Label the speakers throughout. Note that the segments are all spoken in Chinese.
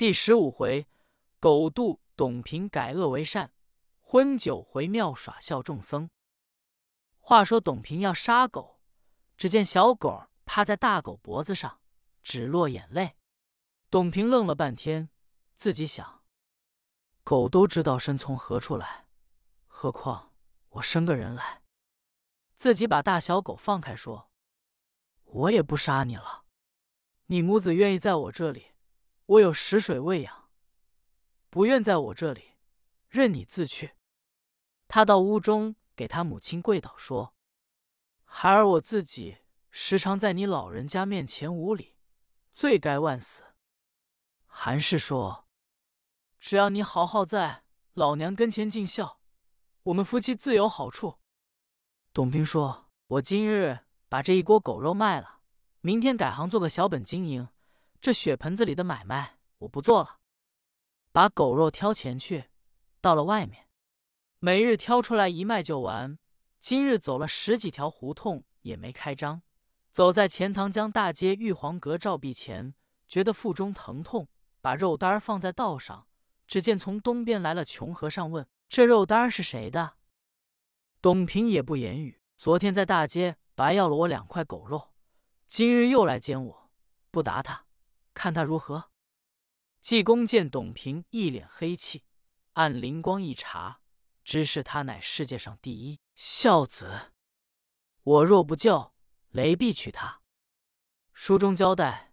Speaker 1: 第十五回，狗渡董平改恶为善，昏酒回庙耍笑众僧。话说董平要杀狗，只见小狗趴在大狗脖子上，只落眼泪。董平愣了半天，自己想：狗都知道身从何处来，何况我生个人来？自己把大小狗放开，说：“我也不杀你了，你母子愿意在我这里。”我有食水喂养，不愿在我这里，任你自去。他到屋中给他母亲跪倒说：“孩儿我自己时常在你老人家面前无礼，罪该万死。”韩氏说：“只要你好好在老娘跟前尽孝，我们夫妻自有好处。”董平说：“我今日把这一锅狗肉卖了，明天改行做个小本经营。”这血盆子里的买卖我不做了，把狗肉挑钱去。到了外面，每日挑出来一卖就完。今日走了十几条胡同也没开张，走在钱塘江大街玉皇阁照壁前，觉得腹中疼痛，把肉单放在道上。只见从东边来了穷和尚，问这肉单是谁的。董平也不言语。昨天在大街白要了我两块狗肉，今日又来奸我，不打他。看他如何？济公见董平一脸黑气，按灵光一查，知是他乃世界上第一孝子。我若不救，雷必取他。书中交代，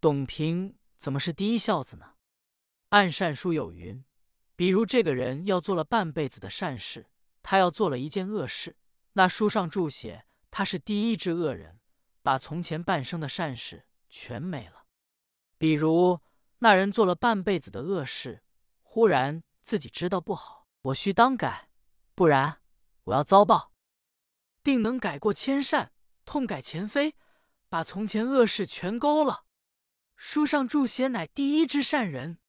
Speaker 1: 董平怎么是第一孝子呢？按善书有云：比如这个人要做了半辈子的善事，他要做了一件恶事，那书上注写他是第一只恶人，把从前半生的善事全没了。比如那人做了半辈子的恶事，忽然自己知道不好，我须当改，不然我要遭报。定能改过迁善，痛改前非，把从前恶事全勾了。书上注写乃第一之善人，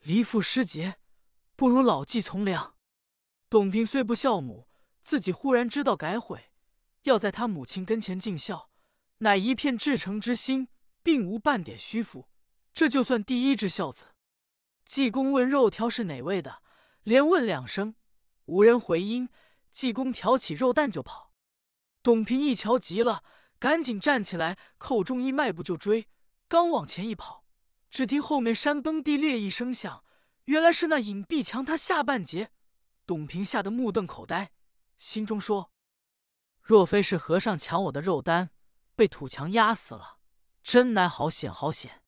Speaker 1: 离父失节，不如老骥从良。董平虽不孝母，自己忽然知道改悔，要在他母亲跟前尽孝，乃一片至诚之心，并无半点虚浮。这就算第一只孝子。济公问肉条是哪位的，连问两声，无人回音。济公挑起肉担就跑。董平一瞧急了，赶紧站起来，扣中衣，迈步就追。刚往前一跑，只听后面山崩地裂一声响，原来是那隐蔽墙塌下半截。董平吓得目瞪口呆，心中说：“若非是和尚抢我的肉丹，被土墙压死了，真乃好险好险。”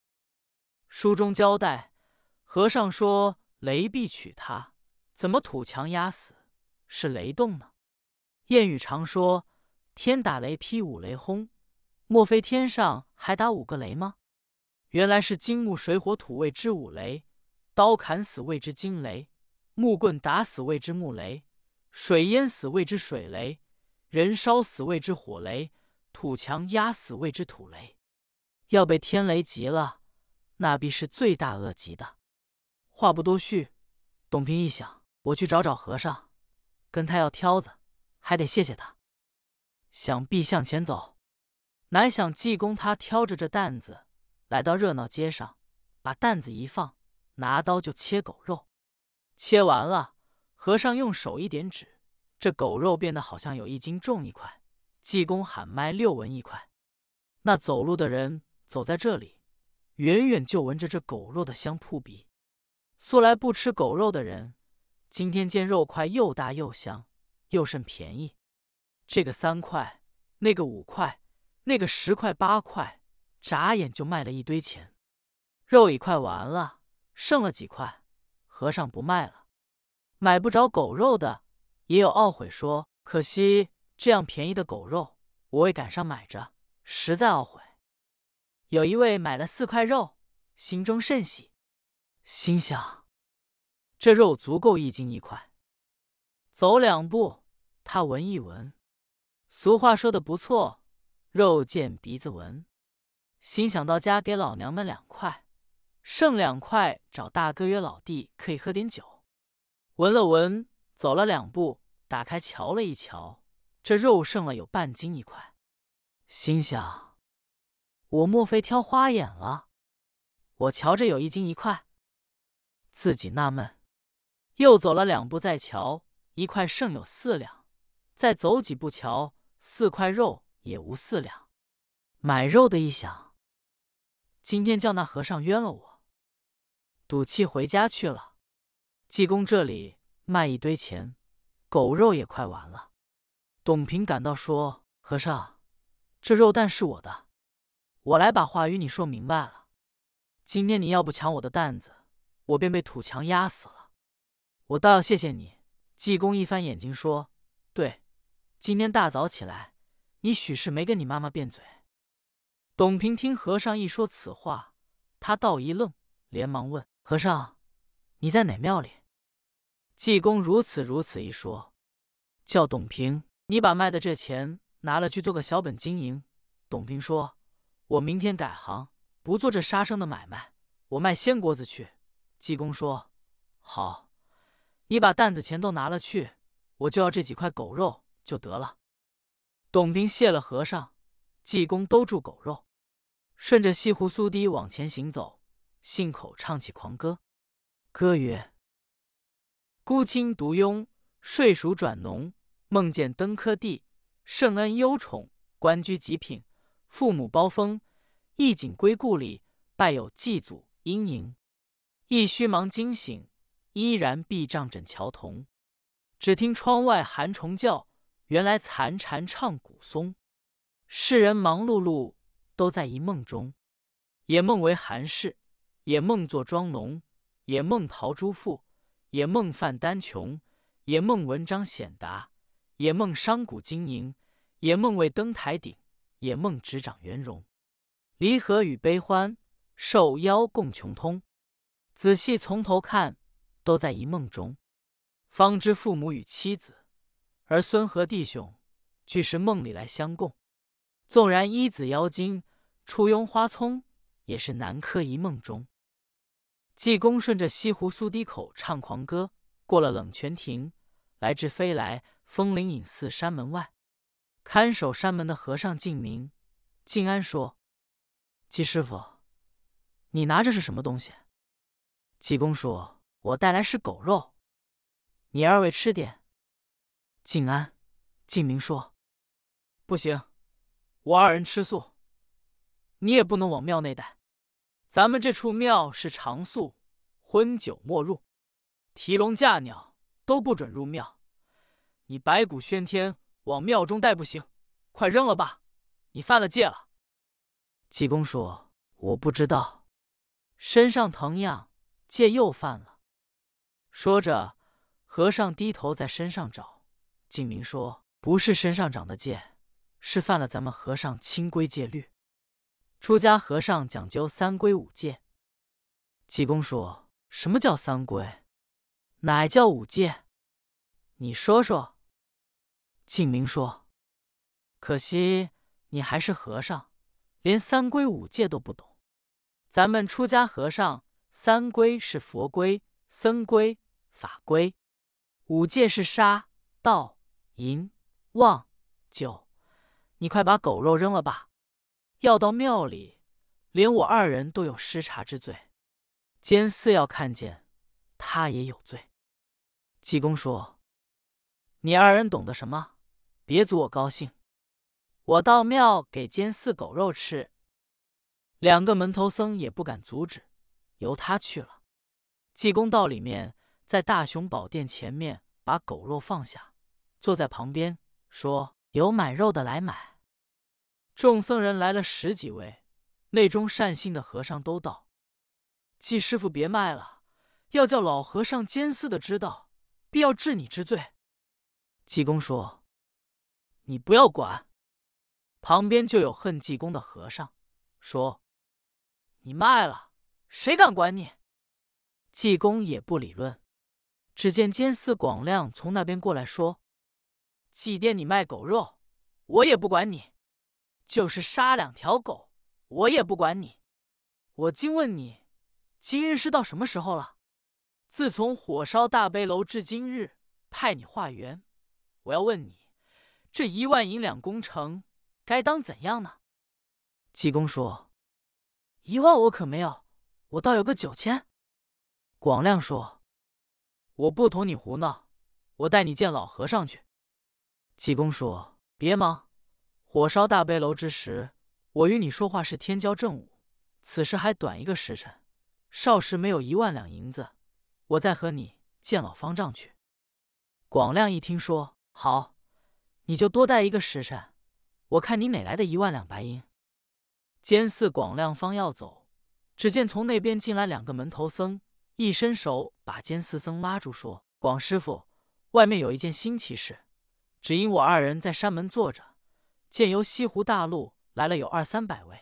Speaker 1: 书中交代，和尚说雷必取他，怎么土墙压死？是雷动呢？谚语常说天打雷劈五雷轰，莫非天上还打五个雷吗？原来是金木水火土谓之五雷，刀砍死谓之金雷，木棍打死谓之木雷，水淹死谓之水雷，人烧死谓之火雷，土墙压死谓之土雷。要被天雷击了。那必是罪大恶极的。话不多叙，董平一想，我去找找和尚，跟他要挑子，还得谢谢他。想必向前走，乃想济公他挑着这担子来到热闹街上，把担子一放，拿刀就切狗肉。切完了，和尚用手一点指，这狗肉变得好像有一斤重一块。济公喊卖六文一块。那走路的人走在这里。远远就闻着这狗肉的香扑鼻，素来不吃狗肉的人，今天见肉块又大又香，又甚便宜。这个三块，那个五块，那个十块八块，眨眼就卖了一堆钱。肉已快完了，剩了几块，和尚不卖了。买不着狗肉的，也有懊悔说：可惜这样便宜的狗肉，我未赶上买着，实在懊悔。有一位买了四块肉，心中甚喜，心想这肉足够一斤一块。走两步，他闻一闻，俗话说的不错，肉见鼻子闻。心想到家给老娘们两块，剩两块找大哥约老弟可以喝点酒。闻了闻，走了两步，打开瞧了一瞧，这肉剩了有半斤一块，心想。我莫非挑花眼了？我瞧着有一斤一块，自己纳闷。又走了两步，再瞧一块剩有四两；再走几步，瞧四块肉也无四两。买肉的一想，今天叫那和尚冤了我，赌气回家去了。济公这里卖一堆钱，狗肉也快完了。董平赶到说：“和尚，这肉蛋是我的，我来把话与你说明白了。今天你要不抢我的担子，我便被土墙压死了。我倒要谢谢你。”济公一翻眼睛说：“对，今天大早起来，你许是没跟你妈妈辩嘴。”董平听和尚一说此话，他倒一愣，连忙问：“和尚，你在哪庙里？”济公如此如此一说，叫董平。你把卖的这钱拿了去做个小本经营。董平说：“我明天改行，不做这杀生的买卖，我卖鲜果子去。”济公说：“好，你把担子钱都拿了去，我就要这几块狗肉就得了。”董平谢了和尚，济公兜住狗肉，顺着西湖苏堤往前行走，信口唱起狂歌，歌曰：“孤清独拥，睡鼠转浓。”梦见登科第，圣恩忧宠，官居极品，父母包封，一景归故里，拜有祭祖阴营。一须忙惊醒，依然壁帐枕桥童。只听窗外寒虫叫，原来残蝉唱古松。世人忙碌碌，都在一梦中，也梦为寒士，也梦作庄农，也梦陶朱富，也梦范丹琼，也梦文章显达。也梦商贾经营，也梦为登台顶，也梦执掌圆融。离合与悲欢，受邀共穷通。仔细从头看，都在一梦中。方知父母与妻子、儿孙和弟兄，俱是梦里来相共。纵然一子妖精，簇拥花丛，也是南柯一梦中。济公顺着西湖苏堤口唱狂歌，过了冷泉亭，来至飞来。风铃隐寺山门外，看守山门的和尚敬明、敬安说：“季师傅，你拿着是什么东西？”济公说：“我带来是狗肉，你二位吃点。”敬安、敬明说：“不行，我二人吃素，你也不能往庙内带。咱们这处庙是常宿，荤酒莫入，提笼架鸟都不准入庙。”你白骨喧天往庙中带不行，快扔了吧！你犯了戒了。济公说：“我不知道，身上疼痒，戒又犯了。”说着，和尚低头在身上找。敬明说：“不是身上长的戒，是犯了咱们和尚清规戒律。出家和尚讲究三规五戒。”济公说：“什么叫三规？哪叫五戒？你说说。”敬明说：“可惜你还是和尚，连三规五戒都不懂。咱们出家和尚，三规是佛规、僧规、法规；五戒是杀、盗、淫、妄、酒。你快把狗肉扔了吧！要到庙里，连我二人都有失察之罪。监寺要看见，他也有罪。”济公说：“你二人懂得什么？”别阻我高兴，我到庙给监寺狗肉吃。两个门头僧也不敢阻止，由他去了。济公到里面，在大雄宝殿前面把狗肉放下，坐在旁边说：“有买肉的来买。”众僧人来了十几位，内中善心的和尚都道：“济师傅别卖了，要叫老和尚监寺的知道，必要治你之罪。”济公说。你不要管，旁边就有恨济公的和尚说：“你卖了，谁敢管你？”济公也不理论。只见监寺广亮从那边过来说：“祭奠你卖狗肉，我也不管你；就是杀两条狗，我也不管你。我今问你，今日是到什么时候了？自从火烧大悲楼至今日，派你化缘，我要问你。”这一万银两工程，该当怎样呢？济公说：“一万我可没有，我倒有个九千。”广亮说：“我不同你胡闹，我带你见老和尚去。”济公说：“别忙，火烧大悲楼之时，我与你说话是天骄正午，此时还短一个时辰，少时没有一万两银子，我再和你见老方丈去。”广亮一听说好，你就多待一个时辰，我看你哪来的一万两白银。监寺广亮方要走，只见从那边进来两个门头僧，一伸手把监寺僧拉住，说：“广师傅，外面有一件新奇事。”只因我二人在山门坐着，见由西湖大路来了有二三百位，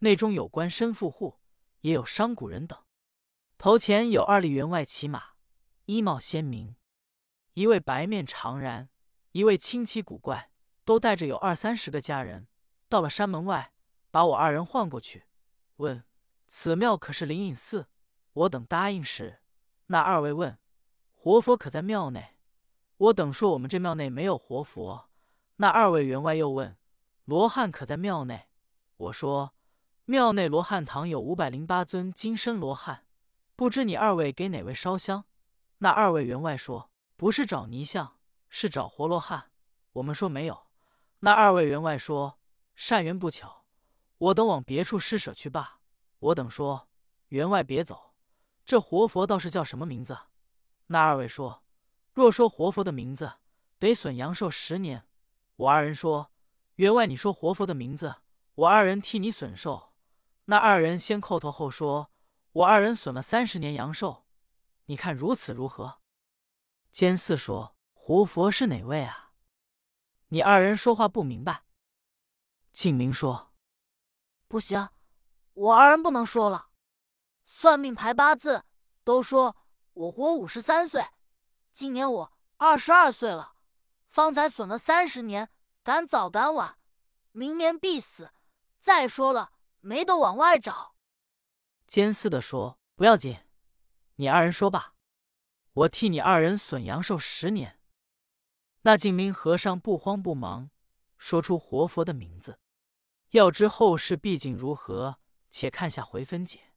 Speaker 1: 内中有官绅富户，也有商贾人等。头前有二吏员外骑马，衣帽鲜明，一位白面长髯，一位清奇古怪，都带着有二三十个家人。到了山门外，把我二人唤过去，问此庙可是灵隐寺？我等答应时，那二位问活佛可在庙内？我等说我们这庙内没有活佛。那二位员外又问罗汉可在庙内？我说庙内罗汉堂有五百零八尊金身罗汉，不知你二位给哪位烧香？那二位员外说不是找泥像，是找活罗汉。我们说没有。那二位员外说善缘不巧，我等往别处施舍去罢。我等说员外别走，这活佛倒是叫什么名字？那二位说。若说活佛的名字，得损阳寿十年。我二人说：“员外，你说活佛的名字，我二人替你损寿。”那二人先叩头后说：“我二人损了三十年阳寿，你看如此如何？”监四说：“活佛是哪位啊？你二人说话不明白。”静明说：“
Speaker 2: 不行，我二人不能说了。算命排八字都说我活五十三岁。”今年我二十二岁了，方才损了三十年，赶早赶晚，明年必死。再说了，没得往外找。
Speaker 1: 监司的说：“不要紧，你二人说吧，我替你二人损阳寿十年。”那净明和尚不慌不忙，说出活佛的名字。要知后事毕竟如何，且看下回分解。